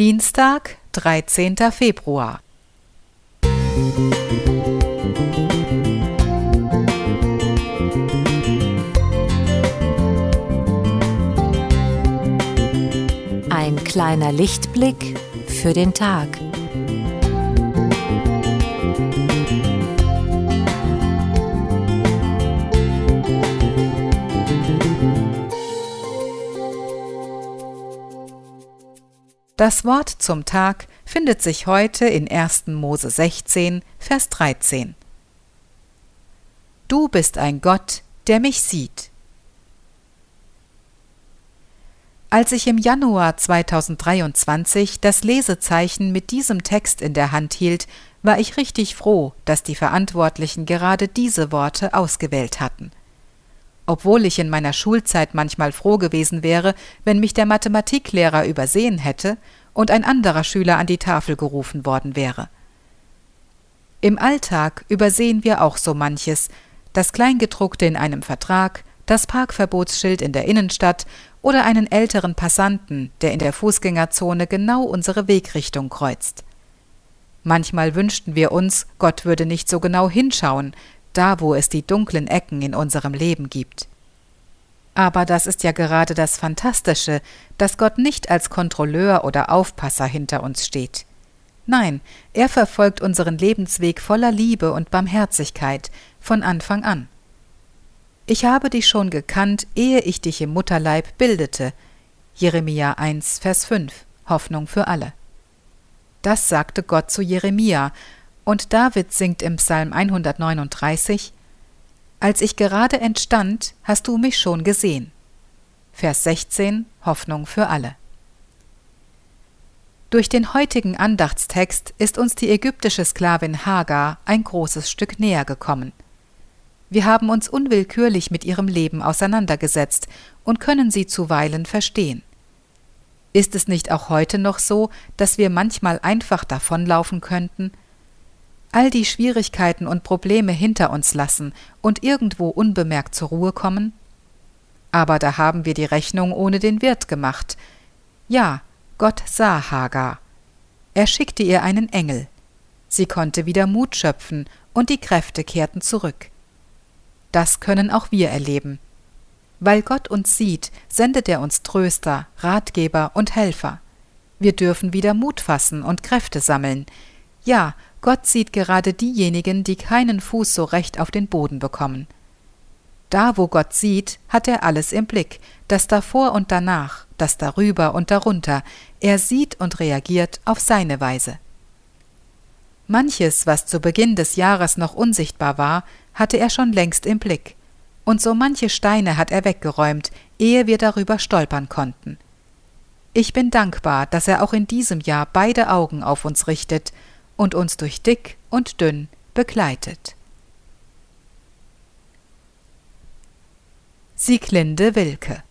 Dienstag, 13. Februar. Ein kleiner Lichtblick für den Tag. Das Wort zum Tag findet sich heute in 1. Mose 16, Vers 13. Du bist ein Gott, der mich sieht. Als ich im Januar 2023 das Lesezeichen mit diesem Text in der Hand hielt, war ich richtig froh, dass die Verantwortlichen gerade diese Worte ausgewählt hatten obwohl ich in meiner Schulzeit manchmal froh gewesen wäre, wenn mich der Mathematiklehrer übersehen hätte und ein anderer Schüler an die Tafel gerufen worden wäre. Im Alltag übersehen wir auch so manches, das Kleingedruckte in einem Vertrag, das Parkverbotsschild in der Innenstadt oder einen älteren Passanten, der in der Fußgängerzone genau unsere Wegrichtung kreuzt. Manchmal wünschten wir uns, Gott würde nicht so genau hinschauen, da wo es die dunklen Ecken in unserem Leben gibt. Aber das ist ja gerade das Fantastische, dass Gott nicht als Kontrolleur oder Aufpasser hinter uns steht. Nein, er verfolgt unseren Lebensweg voller Liebe und Barmherzigkeit von Anfang an. Ich habe dich schon gekannt, ehe ich dich im Mutterleib bildete. Jeremia 1, Vers 5, Hoffnung für alle. Das sagte Gott zu Jeremia, und David singt im Psalm 139 Als ich gerade entstand, hast du mich schon gesehen. Vers 16 Hoffnung für alle. Durch den heutigen Andachtstext ist uns die ägyptische Sklavin Hagar ein großes Stück näher gekommen. Wir haben uns unwillkürlich mit ihrem Leben auseinandergesetzt und können sie zuweilen verstehen. Ist es nicht auch heute noch so, dass wir manchmal einfach davonlaufen könnten, all die Schwierigkeiten und Probleme hinter uns lassen und irgendwo unbemerkt zur Ruhe kommen? Aber da haben wir die Rechnung ohne den Wirt gemacht. Ja, Gott sah Hagar. Er schickte ihr einen Engel. Sie konnte wieder Mut schöpfen und die Kräfte kehrten zurück. Das können auch wir erleben. Weil Gott uns sieht, sendet er uns Tröster, Ratgeber und Helfer. Wir dürfen wieder Mut fassen und Kräfte sammeln. Ja, Gott sieht gerade diejenigen, die keinen Fuß so recht auf den Boden bekommen. Da, wo Gott sieht, hat er alles im Blick, das davor und danach, das darüber und darunter, er sieht und reagiert auf seine Weise. Manches, was zu Beginn des Jahres noch unsichtbar war, hatte er schon längst im Blick, und so manche Steine hat er weggeräumt, ehe wir darüber stolpern konnten. Ich bin dankbar, dass er auch in diesem Jahr beide Augen auf uns richtet und uns durch dick und dünn begleitet. Sieglinde Wilke